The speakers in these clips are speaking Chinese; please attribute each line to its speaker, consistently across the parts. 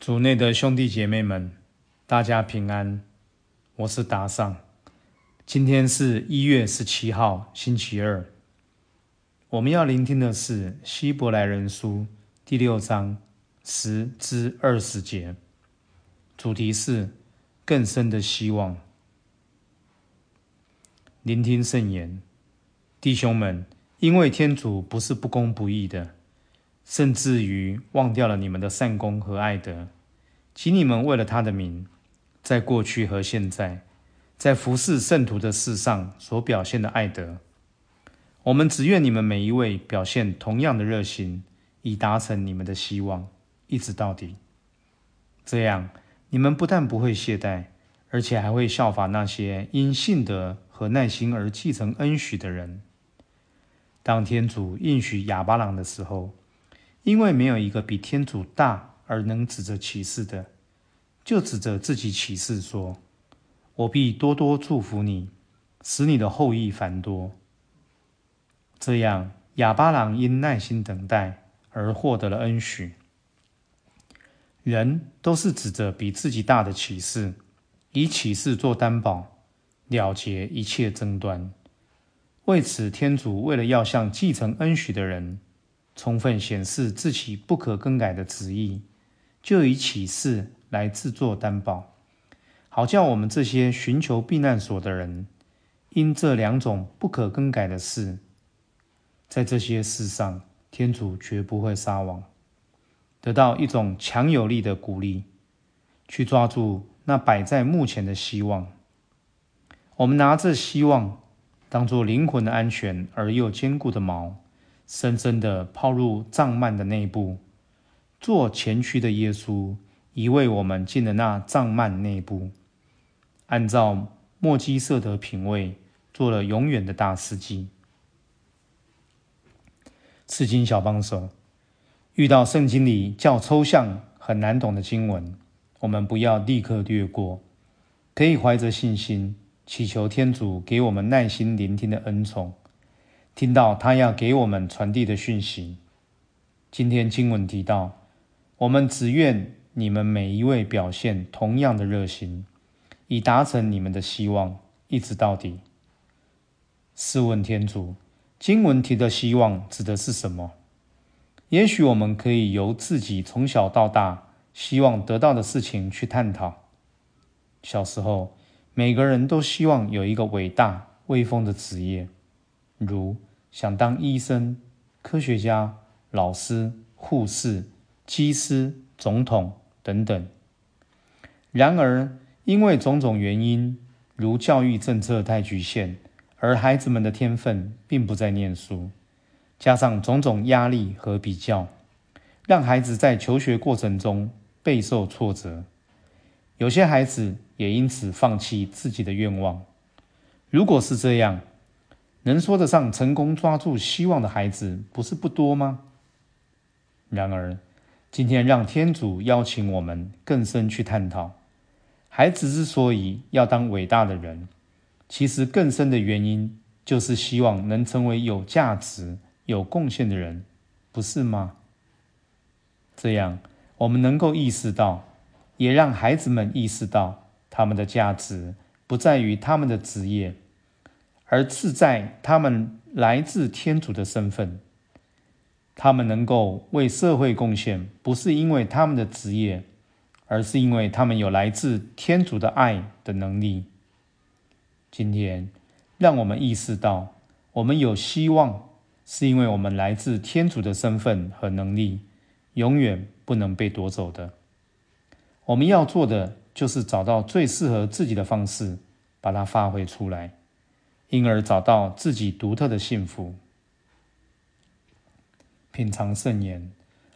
Speaker 1: 主内的兄弟姐妹们，大家平安。我是达尚。今天是一月十七号，星期二。我们要聆听的是《希伯来人书》第六章十至二十节，主题是更深的希望。聆听圣言，弟兄们，因为天主不是不公不义的。甚至于忘掉了你们的善功和爱德，请你们为了他的名，在过去和现在，在服侍圣徒的事上所表现的爱德，我们只愿你们每一位表现同样的热心，以达成你们的希望，一直到底。这样，你们不但不会懈怠，而且还会效法那些因信德和耐心而继承恩许的人。当天主应许亚巴郎的时候。因为没有一个比天主大而能指着启示的，就指着自己启示说：“我必多多祝福你，使你的后裔繁多。”这样，亚巴郎因耐心等待而获得了恩许。人都是指着比自己大的启示，以启示做担保，了结一切争端。为此，天主为了要向继承恩许的人。充分显示自己不可更改的旨意，就以启示来制作担保，好叫我们这些寻求避难所的人，因这两种不可更改的事，在这些事上，天主绝不会撒网，得到一种强有力的鼓励，去抓住那摆在目前的希望。我们拿着希望，当做灵魂的安全而又坚固的锚。深深的抛入藏幔的内部，做前驱的耶稣已为我们进了那藏幔内部，按照莫基色的品味，做了永远的大司机。刺经小帮手，遇到圣经里较抽象、很难懂的经文，我们不要立刻略过，可以怀着信心，祈求天主给我们耐心聆听的恩宠。听到他要给我们传递的讯息。今天经文提到，我们只愿你们每一位表现同样的热心，以达成你们的希望，一直到底。试问天主，经文提的希望指的是什么？也许我们可以由自己从小到大希望得到的事情去探讨。小时候，每个人都希望有一个伟大威风的职业，如。想当医生、科学家、老师、护士、机师、总统等等。然而，因为种种原因，如教育政策太局限，而孩子们的天分并不在念书，加上种种压力和比较，让孩子在求学过程中备受挫折。有些孩子也因此放弃自己的愿望。如果是这样，能说得上成功抓住希望的孩子，不是不多吗？然而，今天让天主邀请我们更深去探讨，孩子之所以要当伟大的人，其实更深的原因就是希望能成为有价值、有贡献的人，不是吗？这样，我们能够意识到，也让孩子们意识到，他们的价值不在于他们的职业。而自在他们来自天主的身份，他们能够为社会贡献，不是因为他们的职业，而是因为他们有来自天主的爱的能力。今天，让我们意识到，我们有希望，是因为我们来自天主的身份和能力，永远不能被夺走的。我们要做的，就是找到最适合自己的方式，把它发挥出来。因而找到自己独特的幸福。品尝圣言，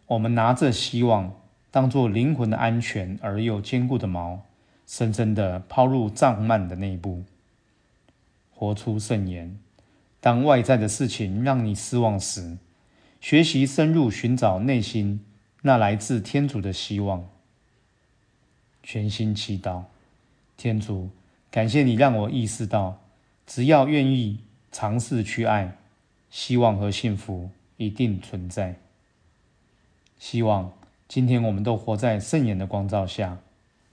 Speaker 1: 我们拿着希望当做灵魂的安全而又坚固的锚，深深的抛入藏幔的内部。活出圣言，当外在的事情让你失望时，学习深入寻找内心那来自天主的希望。全心祈祷，天主，感谢你让我意识到。只要愿意尝试去爱，希望和幸福一定存在。希望今天我们都活在圣言的光照下。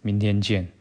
Speaker 1: 明天见。